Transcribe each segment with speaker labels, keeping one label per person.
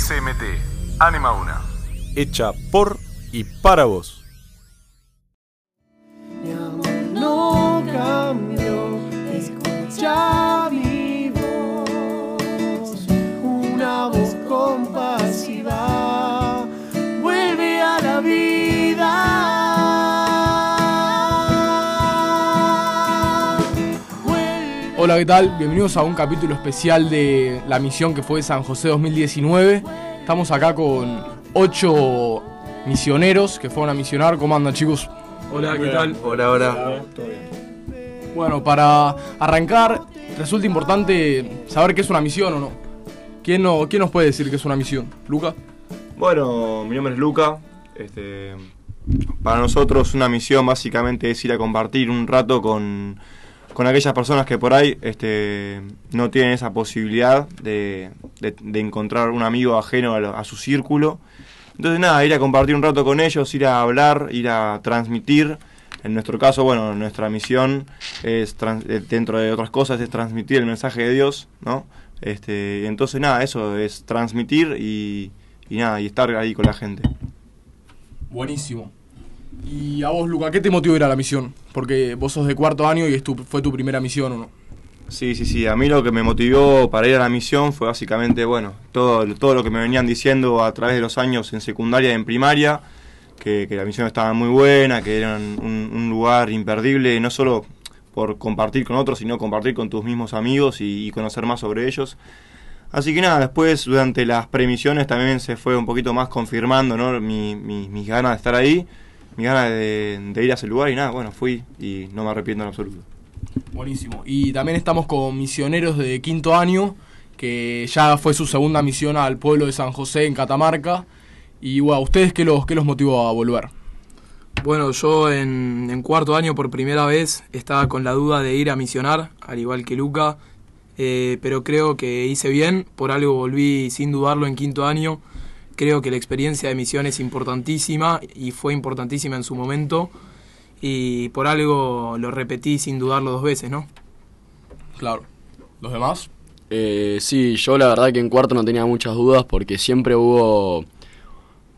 Speaker 1: SMT, Anima Una.
Speaker 2: Hecha por y para vos.
Speaker 3: Mi amor no cambió, escucha
Speaker 4: Hola, ¿qué tal? Bienvenidos a un capítulo especial de la misión que fue San José 2019. Estamos acá con ocho misioneros que fueron a misionar. ¿Cómo andan, chicos?
Speaker 5: Hola, ¿qué tal?
Speaker 6: Hola, hola.
Speaker 4: Bueno, para arrancar, resulta importante saber qué es una misión o no. ¿Quién, no, quién nos puede decir qué es una misión? ¿Luca?
Speaker 6: Bueno, mi nombre es Luca. Este, para nosotros una misión básicamente es ir a compartir un rato con, con aquellas personas que por ahí este, no tienen esa posibilidad de, de- encontrar un amigo ajeno a, lo- a su círculo. Entonces nada, ir a compartir un rato con ellos, ir a hablar, ir a transmitir. En nuestro caso, bueno, nuestra misión es, eh, dentro de otras cosas, es transmitir el mensaje de Dios, ¿no? Este, entonces nada, eso es transmitir y, y nada, y estar ahí con la gente.
Speaker 4: Buenísimo. Y a vos, Luca, ¿qué te motivó ir a la misión? Porque vos sos de cuarto año y es tu- fue tu primera misión o no.
Speaker 6: Sí, sí, sí. A mí lo que me motivó para ir a la misión fue básicamente, bueno, todo, todo lo que me venían diciendo a través de los años en secundaria y en primaria, que, que la misión estaba muy buena, que era un, un lugar imperdible, no solo por compartir con otros, sino compartir con tus mismos amigos y, y conocer más sobre ellos. Así que nada, después durante las premisiones también se fue un poquito más confirmando ¿no? mi, mi- mis ganas de estar ahí, mis ganas de, de ir a ese lugar y nada, bueno, fui y no me arrepiento en absoluto.
Speaker 4: Buenísimo. Y también estamos con misioneros de quinto año, que ya fue su segunda misión al pueblo de San José en Catamarca. Y bueno, ¿ustedes qué los, qué los motivó a volver?
Speaker 5: Bueno, yo en, en cuarto año por primera vez estaba con la duda de ir a misionar, al igual que Luca, eh, pero creo que hice bien, por algo volví sin dudarlo en quinto año. Creo que la experiencia de misión es importantísima y fue importantísima en su momento y por algo lo repetí sin dudarlo dos veces, ¿no?
Speaker 4: Claro. ¿Los demás?
Speaker 7: Eh, sí, yo la verdad que en cuarto no tenía muchas dudas porque siempre hubo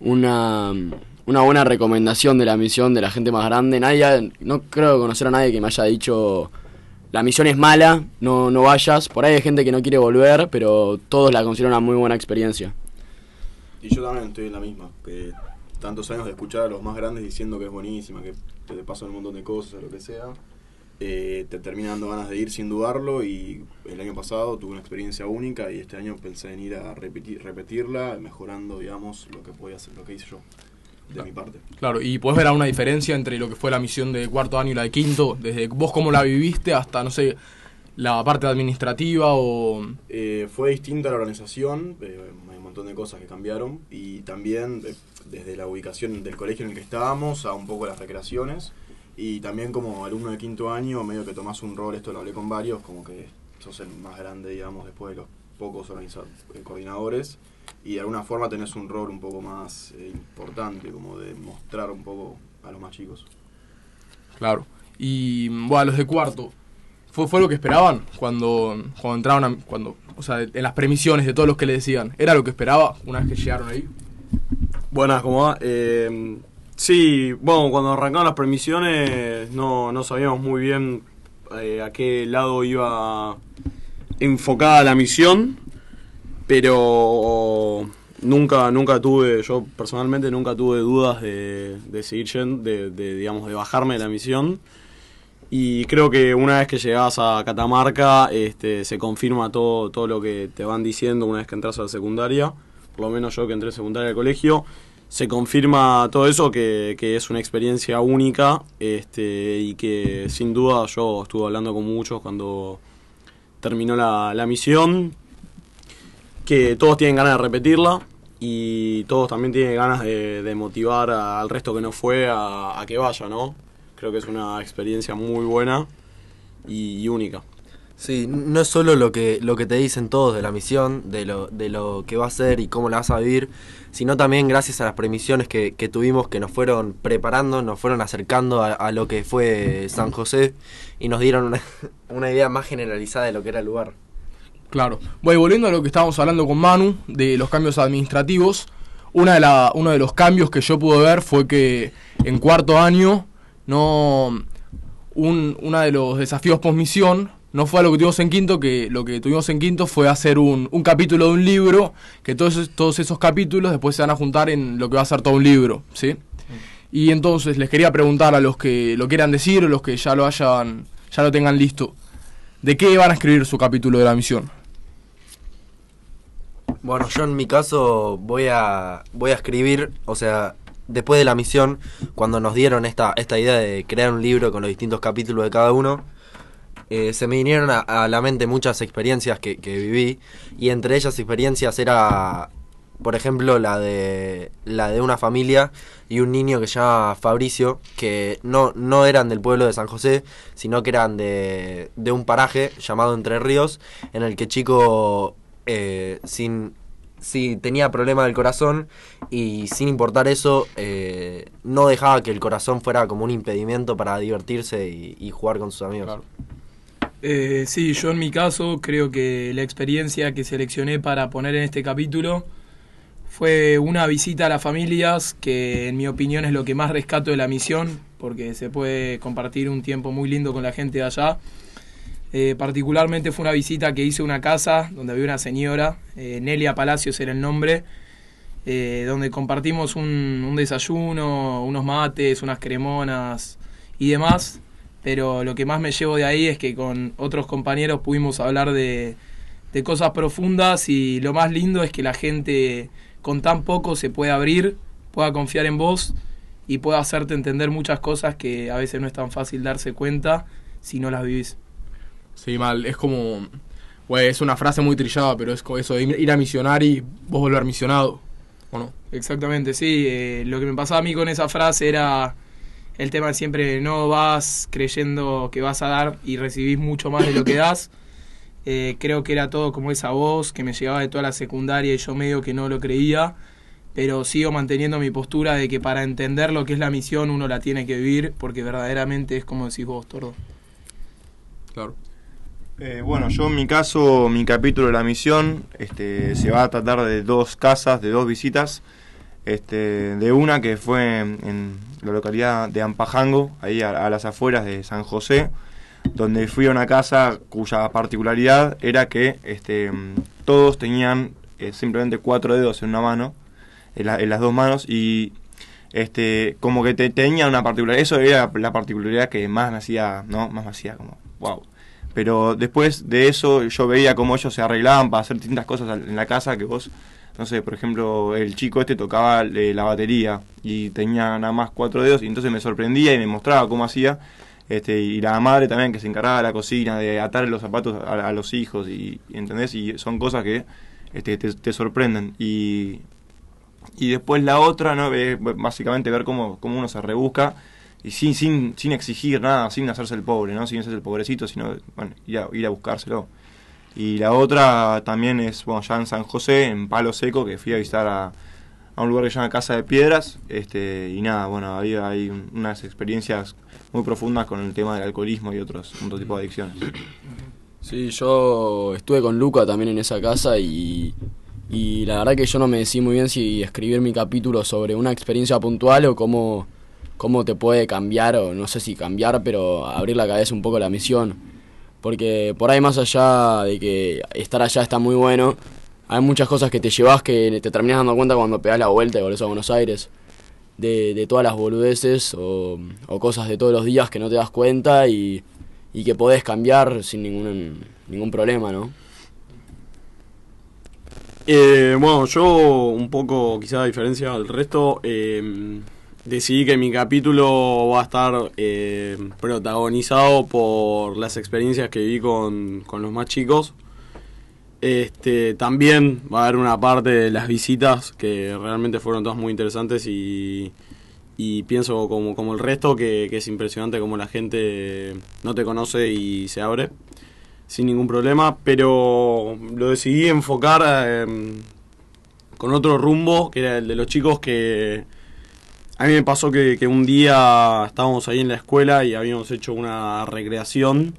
Speaker 7: una, una buena recomendación de la misión de la gente más grande. Nadie, no creo conocer a nadie que me haya dicho la misión es mala, no, no vayas. Por ahí hay gente que no quiere volver, pero todos la consideran una muy buena experiencia.
Speaker 8: Y yo también estoy en la misma, que tantos años de escuchar a los más grandes diciendo que es buenísima, que te pasan un montón de cosas, lo que sea, eh, te termina dando ganas de ir sin dudarlo y el año pasado tuve una experiencia única y este año pensé en ir a repetir, repetirla, mejorando, digamos, lo que podía hacer, lo que hice yo, de mi parte.
Speaker 4: Claro, y puedes ver alguna diferencia entre lo que fue la misión de cuarto año y la de quinto, desde vos cómo la viviste hasta, no sé, la parte administrativa o...
Speaker 8: Eh, fue distinta la organización, eh, un montón de cosas que cambiaron y también desde la ubicación del colegio en el que estábamos a un poco las recreaciones y también como alumno de quinto año medio que tomás un rol, esto lo hablé con varios, como que sos el más grande digamos después de los pocos eh, coordinadores y de alguna forma tenés un rol un poco más eh, importante como de mostrar un poco a los más chicos.
Speaker 4: Claro. Y bueno, los de cuarto, ¿fue, fue lo que esperaban cuando, cuando entraron a, cuando, o sea, en las premisiones de todos los que le decían? ¿Era lo que esperaba una vez que llegaron ahí?
Speaker 9: Buenas, ¿cómo va? Eh, sí, bueno, cuando arrancaron las premisiones no, no sabíamos muy bien eh, a qué lado iba enfocada la misión, pero nunca, nunca tuve, yo personalmente nunca tuve dudas de, de seguir yendo, de, de, digamos, de bajarme de la misión. Y creo que una vez que llegas a Catamarca, este, se confirma todo, todo lo que te van diciendo una vez que entras a la secundaria. Por lo menos yo que entré a secundaria al colegio, se confirma todo eso, que, que es una experiencia única este, y que sin duda yo estuve hablando con muchos cuando terminó la, la misión, que todos tienen ganas de repetirla y todos también tienen ganas de, motivar al resto que no fue a que vaya, ¿no? Creo que es una experiencia muy buena y, y única.
Speaker 10: Sí, no es solo lo que, lo que te dicen todos de la misión, de lo, de lo que va a ser y cómo la vas a vivir, sino también gracias a las premisiones que, que tuvimos que nos fueron preparando, nos fueron acercando a, a lo que fue San José y nos dieron una, una idea más generalizada de lo que era el lugar.
Speaker 4: Claro. Bueno, y volviendo a lo que estábamos hablando con Manu, de los cambios administrativos, una de la, uno de los cambios que yo pude ver fue que en cuarto año, no un, uno de los desafíos post-misión no fue a lo que tuvimos en quinto, que lo que tuvimos en quinto fue hacer un, un capítulo de un libro, que todos, esos- todos esos capítulos después se van a juntar en lo que va a ser todo un libro, ¿sí? Y entonces les quería preguntar a los que lo quieran decir o los que ya lo hayan, ya lo tengan listo, ¿de qué van a escribir su capítulo de la misión?
Speaker 10: Bueno, yo en mi caso voy a voy a escribir, o sea, después de la misión, cuando nos dieron esta, esta idea de crear un libro con los distintos capítulos de cada uno, eh, se me vinieron a, la mente muchas experiencias que, que viví, y entre ellas experiencias era, por ejemplo, la de la de una familia y un niño que se llama Fabricio, que no, no eran del pueblo de San José, sino que eran de, de un paraje llamado Entre Ríos, en el que chico eh, sin sí, tenía problema del corazón y sin importar eso eh, no dejaba que el corazón fuera como un impedimento para divertirse y, y jugar con sus amigos.
Speaker 5: Eh, sí, yo en mi caso creo que la experiencia que seleccioné para poner en este capítulo fue una visita a las familias, que en mi opinión es lo que más rescato de la misión, porque se puede compartir un tiempo muy lindo con la gente de allá. Eh, particularmente fue una visita que hice a una casa donde había una señora, eh, Nelia Palacios era el nombre, eh, donde compartimos un, un desayuno, unos mates, unas cremonas y demás. Pero lo que más me llevo de ahí es que con otros compañeros pudimos hablar de, de cosas profundas y lo más lindo es que la gente con tan poco se puede abrir, pueda confiar en vos y pueda hacerte entender muchas cosas que a veces no es tan fácil darse cuenta si no las vivís.
Speaker 4: Sí, mal, es como. Güey, es una frase muy trillada, pero es como eso de ir a misionar y vos volver misionado. ¿O no?
Speaker 5: Exactamente, sí. eh, lo que me pasaba a mí con esa frase era el tema de siempre no vas creyendo que vas a dar y recibís mucho más de lo que das. Eh, creo que era todo como esa voz que me llegaba de toda la secundaria y yo medio que no lo creía. Pero sigo manteniendo mi postura de que para entender lo que es la misión uno la tiene que vivir porque verdaderamente es como decís vos, Tordo.
Speaker 4: Claro.
Speaker 6: Eh, bueno, yo en mi caso, mi capítulo de la misión este, se va a tratar de dos casas, de dos visitas. Este, de una que fue en, la localidad de Ampajango, ahí a, las afueras de San José, donde fui a una casa cuya particularidad era que este, todos tenían eh, simplemente cuatro dedos en una mano, en, la- en las dos manos, y este, como que te, tenía una particularidad, eso era la particularidad que más me hacía, ¿no? Más me hacía como, wow. Pero después de eso yo veía cómo ellos se arreglaban para hacer distintas cosas en la casa que vos, no sé, por ejemplo, el chico este tocaba eh, la batería y tenía nada más cuatro dedos y entonces me sorprendía y me mostraba cómo hacía. Este, y la madre también que se encargaba de la cocina, de atar los zapatos a, los hijos, y, ¿entendés? Y son cosas que este, te, te sorprenden. Y, y después la otra, ¿no? Es básicamente ver cómo, cómo uno se rebusca y sin, sin, sin exigir nada, sin hacerse el pobre, ¿no? Sin hacerse el pobrecito, sino bueno, ir, a, ir a buscárselo. Y la otra también es, bueno, ya en San José, en Palo Seco, que fui a visitar a, a un lugar que se llama Casa de Piedras, este, y nada, bueno, ahí hay un- unas experiencias muy profundas con el tema del alcoholismo y otros, otro tipo de adicciones.
Speaker 7: Sí, yo estuve con Luca también en esa casa y, y la verdad que yo no me decí muy bien si escribir mi capítulo sobre una experiencia puntual o cómo, cómo te puede cambiar, o no sé si cambiar, pero abrir la cabeza un poco la misión. Porque por ahí más allá de que estar allá está muy bueno, hay muchas cosas que te llevas que te terminas dando cuenta cuando pegas la vuelta y volvés a Buenos Aires. De, de todas las boludeces o, o cosas de todos los días que no te das cuenta y, y que podés cambiar sin ningún, ningún problema, ¿no?
Speaker 9: Eh, bueno, yo un poco, quizá a diferencia del resto, eh, decidí que mi capítulo va a estar eh, protagonizado por las experiencias que vi con, con los más chicos. Este, también va a haber una parte de las visitas que realmente fueron todas muy interesantes y, y pienso como, como el resto que, que es impresionante como la gente no te conoce y se abre sin ningún problema, pero lo decidí enfocar eh, con otro rumbo, que era el de los chicos que... A mí me pasó que, que un día estábamos ahí en la escuela y habíamos hecho una recreación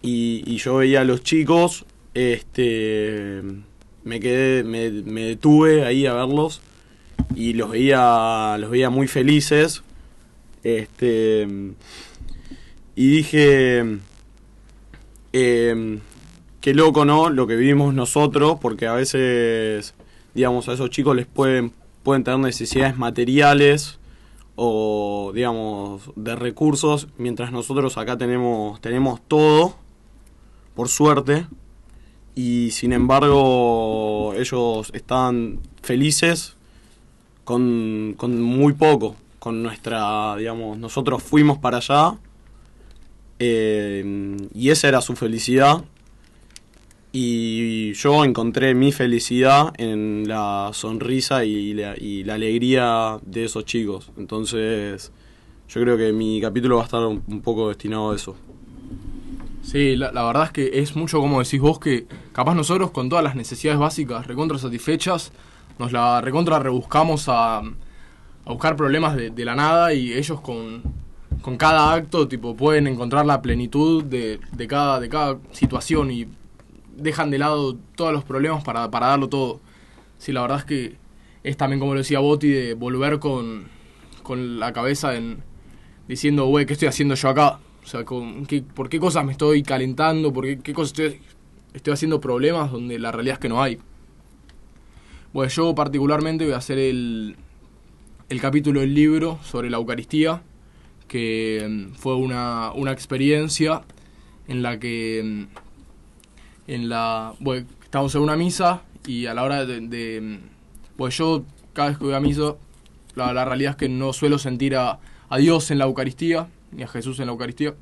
Speaker 9: y, y yo veía a los chicos este, me quedé, me, me detuve ahí a verlos y los veía, los veía muy felices. Este, y dije, eh, qué loco, ¿no? Lo que vivimos nosotros, porque a veces, digamos, a esos chicos les pueden, pueden tener necesidades materiales o, digamos, de recursos, mientras nosotros acá tenemos, tenemos todo, por suerte, y sin embargo ellos están felices con, con muy poco, con nuestra, digamos, nosotros fuimos para allá eh, y esa era su felicidad y yo encontré mi felicidad en la sonrisa y la, y la alegría de esos chicos. Entonces, yo creo que mi capítulo va a estar un, poco destinado a eso.
Speaker 4: Sí, la, verdad es que es mucho como decís vos que capaz nosotros con todas las necesidades básicas recontra satisfechas nos la recontra rebuscamos a, a buscar problemas de, de la nada y ellos con, con cada acto tipo pueden encontrar la plenitud de, de, cada, de cada situación y dejan de lado todos los problemas para, para darlo todo. Sí, la verdad es que es también como lo decía Boti de volver con, con la cabeza en diciendo, güey, ¿qué estoy haciendo yo acá? O sea, con qué, ¿por qué cosas me estoy calentando? ¿Por qué, qué cosas estoy, estoy haciendo problemas donde la realidad es que no hay? Bueno, yo particularmente voy a hacer el, el capítulo del libro sobre la Eucaristía, que mm, fue una, una experiencia en la que mm, en la bueno, estábamos en una misa y a la hora de, de pues yo cada vez que voy a misa la, la realidad es que no suelo sentir a, Dios en la Eucaristía ni a Jesús en la Eucaristía,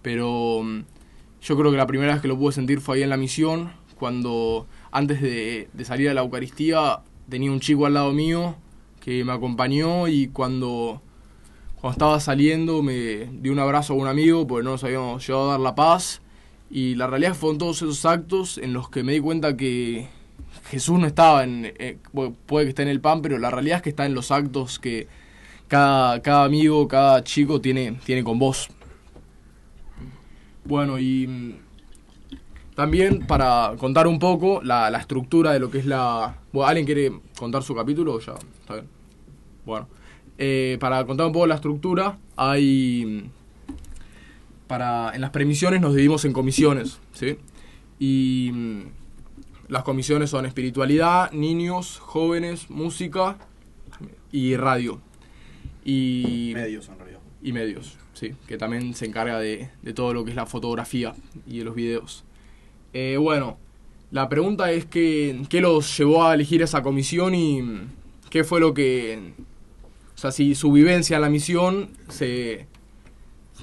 Speaker 4: pero mm, yo creo que la primera vez que lo pude sentir fue ahí en la misión, cuando antes de, salir a la Eucaristía tenía un chico al lado mío que me acompañó y cuando, cuando estaba saliendo me dio un abrazo a un amigo porque no nos habíamos llevado a dar la paz y la realidad fueron todos esos actos en los que me di cuenta que Jesús no estaba en, eh, puede que esté en el pan, pero la realidad es que está en los actos que cada, cada amigo, cada chico tiene, tiene con vos. Bueno, y mm, también para contar un poco la, la estructura de lo que es la... Bueno, ¿Alguien quiere contar su capítulo ya? Está bien. Bueno, eh, para contar un poco la estructura, hay... Para, en las premisiones nos dividimos en comisiones, ¿sí? Y mm, las comisiones son espiritualidad, niños, jóvenes, música y radio. Y
Speaker 8: medios en realidad.
Speaker 4: Y medios, sí, que también se encarga de, de todo lo que es la fotografía y de los videos. Eh, bueno, la pregunta es que, qué los llevó a elegir esa comisión y qué fue lo que... O sea, si su vivencia en la misión se,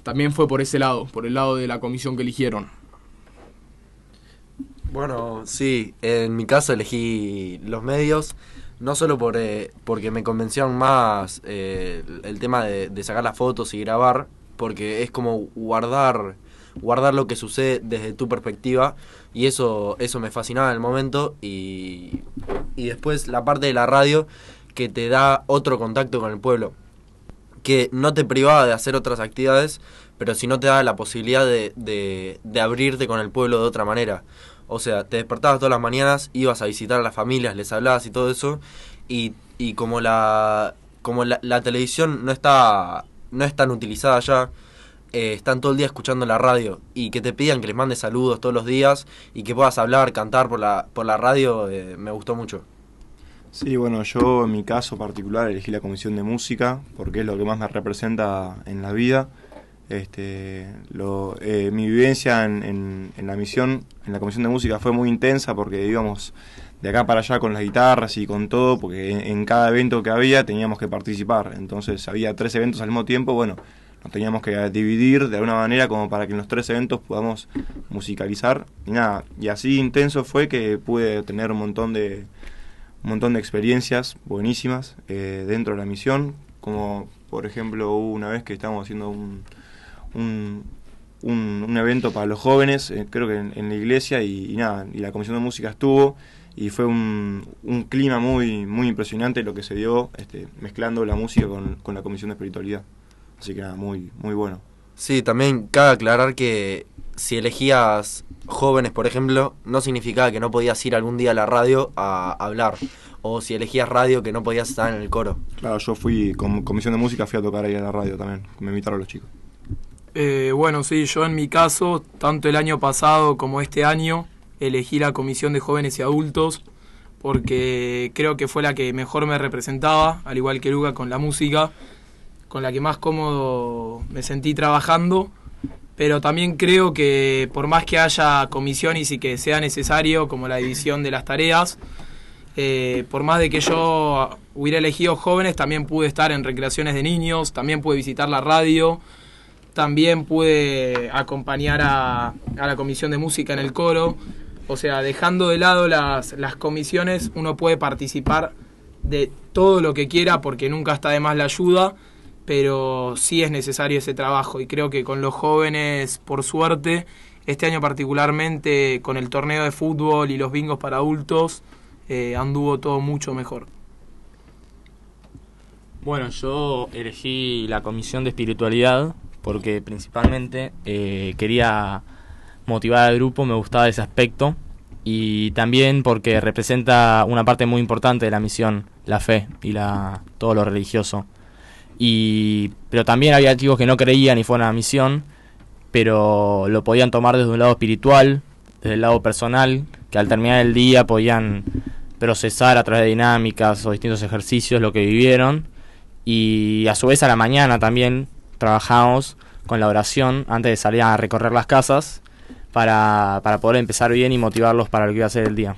Speaker 4: también fue por ese lado, por el lado de la comisión que eligieron.
Speaker 10: Bueno, sí, en mi caso elegí los medios, no solo por, eh, porque me convencieron más eh, el tema de, de, sacar las fotos y grabar, porque es como guardar, guardar lo que sucede desde tu perspectiva, y eso, eso me fascinaba en el momento, y, y después la parte de la radio que te da otro contacto con el pueblo, que no te privaba de hacer otras actividades, pero sí no te da la posibilidad de, de, abrirte con el pueblo de otra manera. O sea, te despertabas todas las mañanas, ibas a visitar a las familias, les hablabas y todo eso. Y, y como la como la, la, televisión no está no es tan utilizada ya, eh, están todo el día escuchando la radio. Y que te pidan que les mandes saludos todos los días y que puedas hablar, cantar por la, por la radio, eh, me gustó mucho.
Speaker 6: Sí, bueno, yo en mi caso particular elegí la comisión de música porque es lo que más me representa en la vida. Este, lo, eh, mi vivencia en, en, la misión, en la comisión de música fue muy intensa porque íbamos de acá para allá con las guitarras y con todo, porque en, en, cada evento que había teníamos que participar. Entonces había tres eventos al mismo tiempo, bueno, nos teníamos que dividir de alguna manera como para que en los tres eventos podamos musicalizar. Y nada, y así intenso fue que pude tener un montón de, un montón de experiencias buenísimas eh, dentro de la misión, como por ejemplo hubo una vez que estábamos haciendo un un, un, un, evento para los jóvenes, eh, creo que en, la iglesia, y, y, nada, y la comisión de música estuvo, y fue un, un clima muy, muy impresionante lo que se dio este, mezclando la música con, con, la comisión de espiritualidad. Así que nada, muy, muy bueno.
Speaker 10: Sí, también cabe aclarar que, si elegías jóvenes, por ejemplo, no significaba que no podías ir algún día a la radio a hablar. O si elegías radio, que no podías estar en el coro.
Speaker 6: Claro, yo fui con comisión de música, fui a tocar ahí a la radio también. Me invitaron los chicos.
Speaker 5: Eh, bueno, sí, yo en mi caso, tanto el año pasado como este año, elegí la comisión de jóvenes y adultos porque creo que fue la que mejor me representaba, al igual que Luca con la música, con la que más cómodo me sentí trabajando, pero también creo que por más que haya comisiones y que sea necesario, como la división de las tareas, eh, por más de que yo hubiera elegido jóvenes, también pude estar en recreaciones de niños, también pude visitar la radio, también pude acompañar a, a la comisión de música en el coro. O sea, dejando de lado las, las comisiones, uno puede participar de todo lo que quiera porque nunca está de más la ayuda, pero sí es necesario ese trabajo y creo que con los jóvenes, por suerte, este año particularmente con el torneo de fútbol y los bingos para adultos, eh, anduvo todo mucho mejor.
Speaker 11: Bueno, yo elegí la comisión de espiritualidad porque principalmente eh, quería motivar al grupo, me gustaba ese aspecto y también porque representa una parte muy importante de la misión, la fe y la todo lo religioso. Y pero también había chicos que no creían y fueron a la misión, pero lo podían tomar desde un lado espiritual, desde el lado personal, que al terminar el día podían procesar a través de dinámicas o distintos ejercicios lo que vivieron y a su vez a la mañana también trabajamos con la oración antes de salir a recorrer las casas para, para poder empezar bien y motivarlos para lo que iba a ser el día.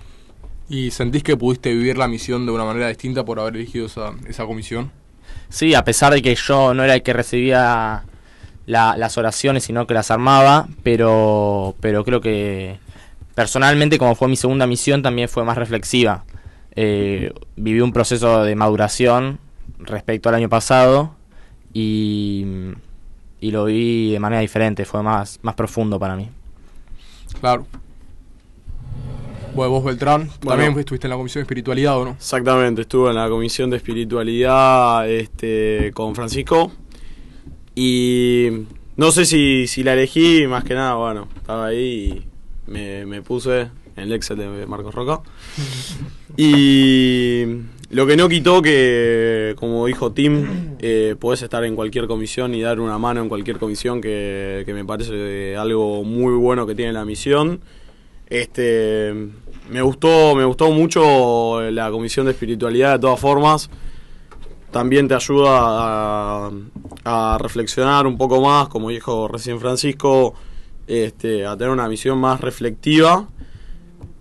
Speaker 4: ¿Y sentís que pudiste vivir la misión de una manera distinta por haber elegido esa, esa comisión?
Speaker 11: Sí, a pesar de que yo no era el que recibía la- las oraciones, sino que las armaba, pero, pero creo que personalmente, como fue mi segunda misión, también fue más reflexiva. Eh, viví un proceso de maduración respecto al año pasado y, y lo vi de manera diferente, fue más, más profundo para mí.
Speaker 4: Claro. Bueno, vos Beltrán,
Speaker 9: Bueno.
Speaker 4: también estuviste en la comisión de espiritualidad, ¿o no?
Speaker 9: Exactamente, estuve en la comisión de espiritualidad este, con Francisco y no sé si, si la elegí, más que nada, bueno, estaba ahí y me, me puse en el Excel de Marcos Roca. Y lo que no quitó que, como dijo Tim, eh, podés estar en cualquier comisión y dar una mano en cualquier comisión, que, que me parece algo muy bueno que tiene la misión. Este, me gustó, me gustó mucho la comisión de espiritualidad de todas formas. También te ayuda a, reflexionar un poco más, como dijo recién Francisco, este, a tener una visión más reflectiva.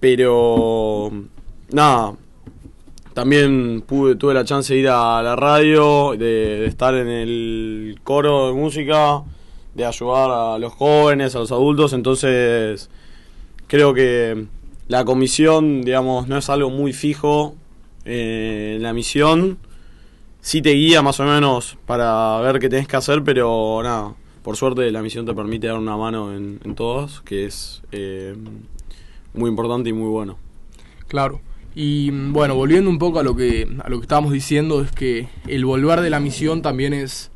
Speaker 9: Pero nada, también pude, tuve la chance de ir a la radio, de estar en el coro de música, de ayudar a los jóvenes, a los adultos, entonces creo que la comisión, digamos, no es algo muy fijo eh, en la misión. Sí te guía más o menos para ver qué tenés que hacer, pero nada, por suerte la misión te permite dar una mano en, en todos, que es eh, muy importante y muy bueno.
Speaker 4: Claro. Y mm, bueno, volviendo un poco a lo que a lo que estábamos diciendo es que el volver de la misión también es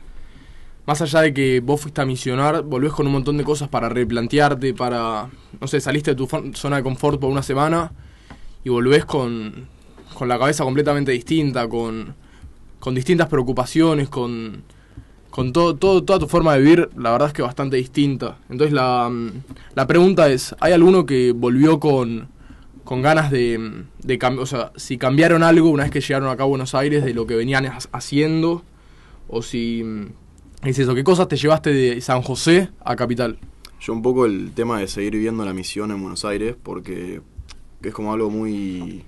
Speaker 4: más allá de que vos fuiste a misionar, volvés con un montón de cosas para replantearte, para no sé, saliste de tu zona de confort por una semana y volvés con con la cabeza completamente distinta, con con distintas preocupaciones, con con todo, todo, toda tu forma de vivir, la verdad es que bastante distinta. Entonces la, mm, la pregunta es, ¿hay alguno que volvió con, con ganas de, de cambiar? O sea, si cambiaron algo una vez que llegaron acá a Buenos Aires de lo que venían ha- haciendo, o si... Es eso, ¿qué cosas te llevaste de San José a Capital?
Speaker 8: Yo un poco el tema de seguir viviendo la misión en Buenos Aires, porque es como algo muy...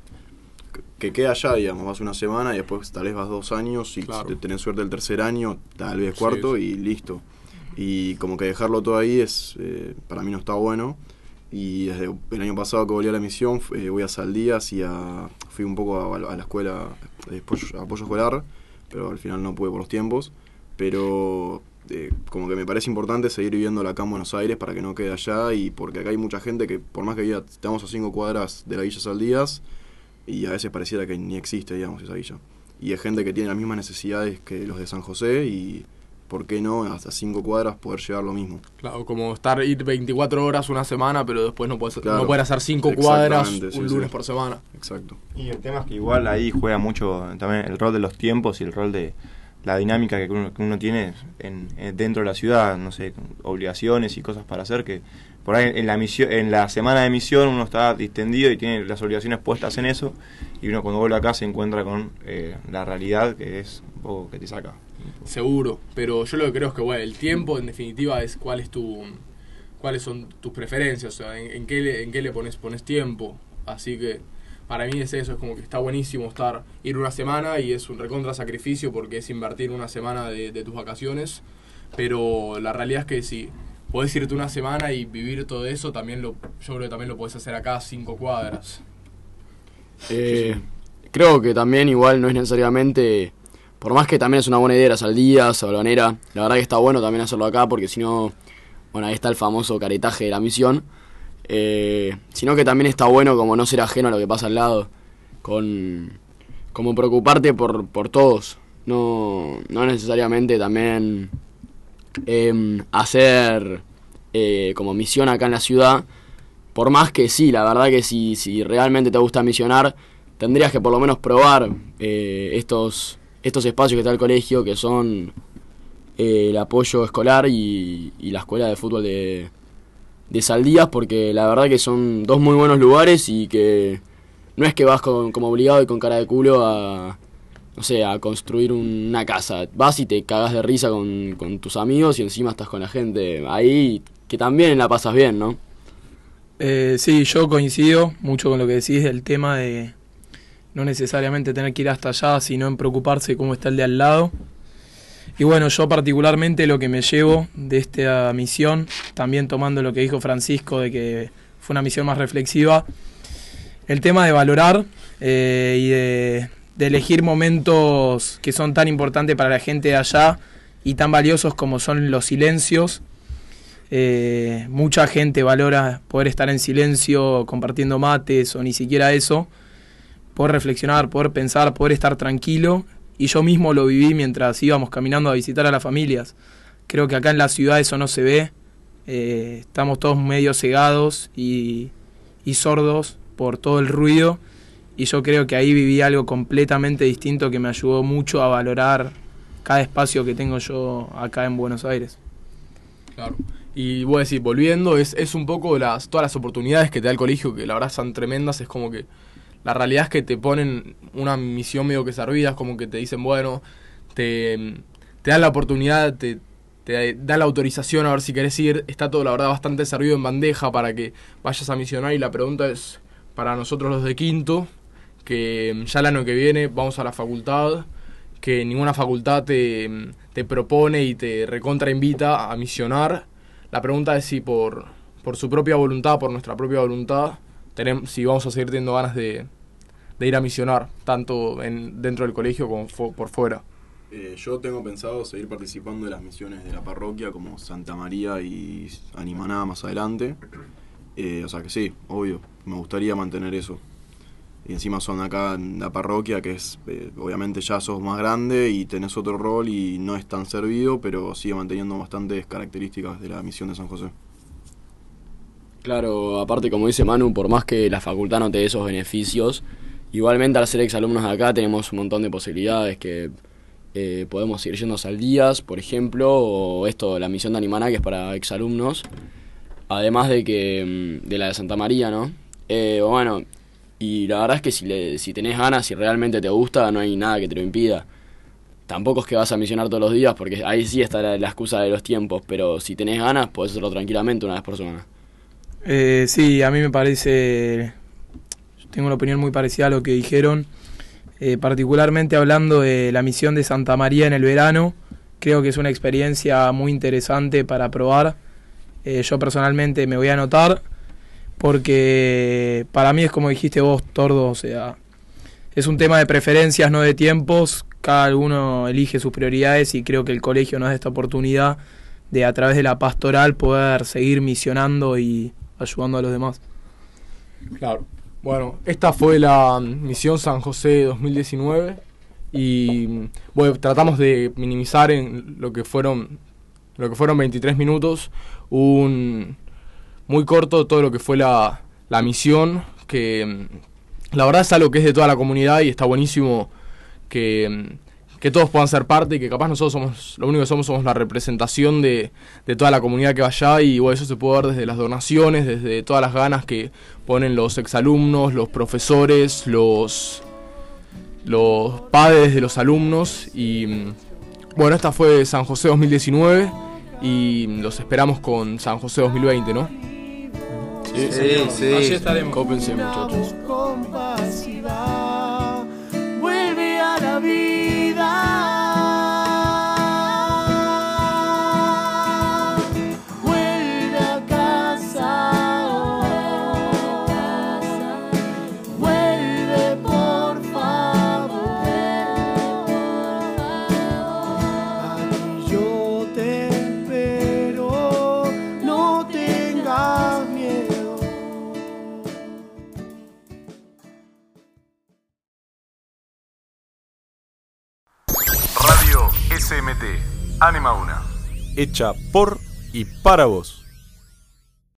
Speaker 8: que queda allá, digamos, vas una semana y después tal vez vas dos años y
Speaker 4: Claro.
Speaker 8: si tenés suerte el tercer año, tal vez cuarto
Speaker 4: sí.
Speaker 8: y listo. Y como que dejarlo todo ahí es eh, para mí no está bueno. Y desde el año pasado que volví a la misión, eh, voy a Saldías y a, fui un poco a, a la escuela de apoyo, apoyo escolar, pero al final no pude por los tiempos. Pero eh, como que me parece importante seguir viviéndola acá en Buenos Aires para que no quede allá y porque acá hay mucha gente que por más que viva, estamos a cinco cuadras de la Villa Saldías y a veces pareciera que ni existe, digamos, esa villa. Y es gente que tiene las mismas necesidades que los de San José y ¿por qué no hasta 5 cuadras poder llegar lo mismo?
Speaker 4: Claro, como estar ir 24 horas una semana, pero después no puedes
Speaker 8: Claro.
Speaker 4: no poder hacer 5 cuadras
Speaker 8: sí,
Speaker 4: un
Speaker 8: sí.
Speaker 4: lunes por semana.
Speaker 8: Exacto.
Speaker 6: Y el tema es que igual ahí juega mucho también el rol de los tiempos y el rol de la dinámica que uno, que uno tiene en, en- dentro de la ciudad, no sé, obligaciones y cosas para hacer que por ahí en la misión, en la semana de misión uno está distendido y tiene las obligaciones puestas en eso y uno cuando vuelve acá se encuentra con eh, la realidad que es un poco que te saca.
Speaker 4: Seguro, pero yo lo que creo es que bueno, el tiempo en definitiva es cuál es tu cuáles son tus preferencias, o sea, en, en qué le, en qué le pones pones tiempo. Así que para mí es eso, es como que está buenísimo estar ir una semana y es un recontra sacrificio porque es invertir una semana de, tus vacaciones, pero la realidad es que si podés irte una semana y vivir todo eso, también lo yo creo que también lo podés hacer acá a cinco cuadras.
Speaker 7: Eh, Creo que también igual no es necesariamente, por más que también es una buena idea las aldías, Sabalonera, la verdad que está bueno también hacerlo acá porque si no, bueno, ahí está el famoso caretaje de la misión, eh, sino que también está bueno como no ser ajeno a lo que pasa al lado, con como preocuparte por, por todos, no, no necesariamente también em, hacer eh, como misión acá en la ciudad, por más que sí, la verdad que si, si realmente te gusta misionar, tendrías que por lo menos probar eh, estos, estos espacios que está el colegio, que son el apoyo escolar y, y la escuela de fútbol de, de Saldías, porque la verdad que son dos muy buenos lugares y que no es que vas con- como obligado y con cara de culo a, no sé, a construir una casa. Vas y te cagas de risa con, con tus amigos y encima estás con la gente ahí, que también la pasas bien, ¿no?
Speaker 5: Eh, sí, yo coincido mucho con lo que decís del tema de no necesariamente tener que ir hasta allá, sino en preocuparse cómo está el de al lado. Y bueno, yo particularmente lo que me llevo de esta misión, también tomando lo que dijo Francisco de que fue una misión más reflexiva, el tema de valorar eh, y de, elegir momentos que son tan importantes para la gente de allá y tan valiosos como son los silencios. Eh, mucha gente valora poder estar en silencio compartiendo mates o ni siquiera eso, poder reflexionar, poder pensar, poder estar tranquilo. Y yo mismo lo viví mientras íbamos caminando a visitar a las familias. Creo que acá en la ciudad eso no se ve. Eh, estamos todos medio cegados y, y sordos por todo el ruido. Y yo creo que ahí viví algo completamente distinto que me ayudó mucho a valorar cada espacio que tengo yo acá en Buenos Aires.
Speaker 4: Claro. Y voy a decir, volviendo, es, es un poco las, todas las oportunidades que te da el colegio, que la verdad son tremendas, es como que la realidad es que te ponen una misión medio que servida, es como que te dicen, bueno, te, te dan la oportunidad, te, te dan la autorización a ver si querés ir, está todo la verdad bastante servido en bandeja para que vayas a misionar y la pregunta es para nosotros los de quinto, que ya el año que viene vamos a la facultad, que ninguna facultad te, te propone y te recontra invita a misionar. La pregunta es si por, por su propia voluntad, por nuestra propia voluntad, si vamos a seguir teniendo ganas de, ir a misionar, tanto en, dentro del colegio como por fuera.
Speaker 8: Eh, yo tengo pensado seguir participando de las misiones de la parroquia como Santa María y Animaná más adelante. Eh, o sea que sí, obvio, me gustaría mantener eso. Y encima son acá en la parroquia, que es, eh, obviamente ya sos más grande y tenés otro rol y no es tan servido, pero sigue manteniendo bastantes características de la misión de San José.
Speaker 7: Claro, aparte como dice Manu, por más que la facultad no te dé esos beneficios, igualmente al ser exalumnos de acá tenemos un montón de posibilidades que eh, podemos ir yendo al días, por ejemplo, o esto, la misión de Animaná, que es para exalumnos, además de que mm, de la de Santa María, ¿no? Eh, bueno, y la verdad es que si, le, si tenés ganas, si realmente te gusta, no hay nada que te lo impida. Tampoco es que vas a misionar todos los días, porque ahí sí está la, la excusa de los tiempos, pero si tenés ganas, podés hacerlo tranquilamente una vez por semana.
Speaker 5: Eh, sí, a mí me parece, tengo una opinión muy parecida a lo que dijeron, Eh, particularmente hablando de la misión de Santa María en el verano, creo que es una experiencia muy interesante para probar. Eh, yo personalmente me voy a anotar porque para mí es como dijiste vos, Tordo, o sea, es un tema de preferencias, no de tiempos, cada uno elige sus prioridades y creo que el colegio nos da esta oportunidad de a través de la pastoral poder seguir misionando y ayudando a los demás.
Speaker 4: Claro. Bueno, esta fue la misión San José 2019 y bueno, tratamos de minimizar en lo que fueron lo que fueron 23 minutos, un muy corto todo lo que fue la, la misión, que mm, la verdad es algo que es de toda la comunidad y está buenísimo que, mm, que todos puedan ser parte y que capaz nosotros somos, lo único que somos somos la representación de, de toda la comunidad que va allá y bueno, eso se puede ver desde las donaciones, desde todas las ganas que ponen los exalumnos, los profesores, los, los padres de los alumnos y bueno, esta fue San José 2019 y los esperamos con San José 2020, ¿no?
Speaker 10: Sí, sí.
Speaker 5: Allí estaremos.
Speaker 4: Cópense, muchachos.
Speaker 1: Anima una.
Speaker 2: Hecha por y para vos.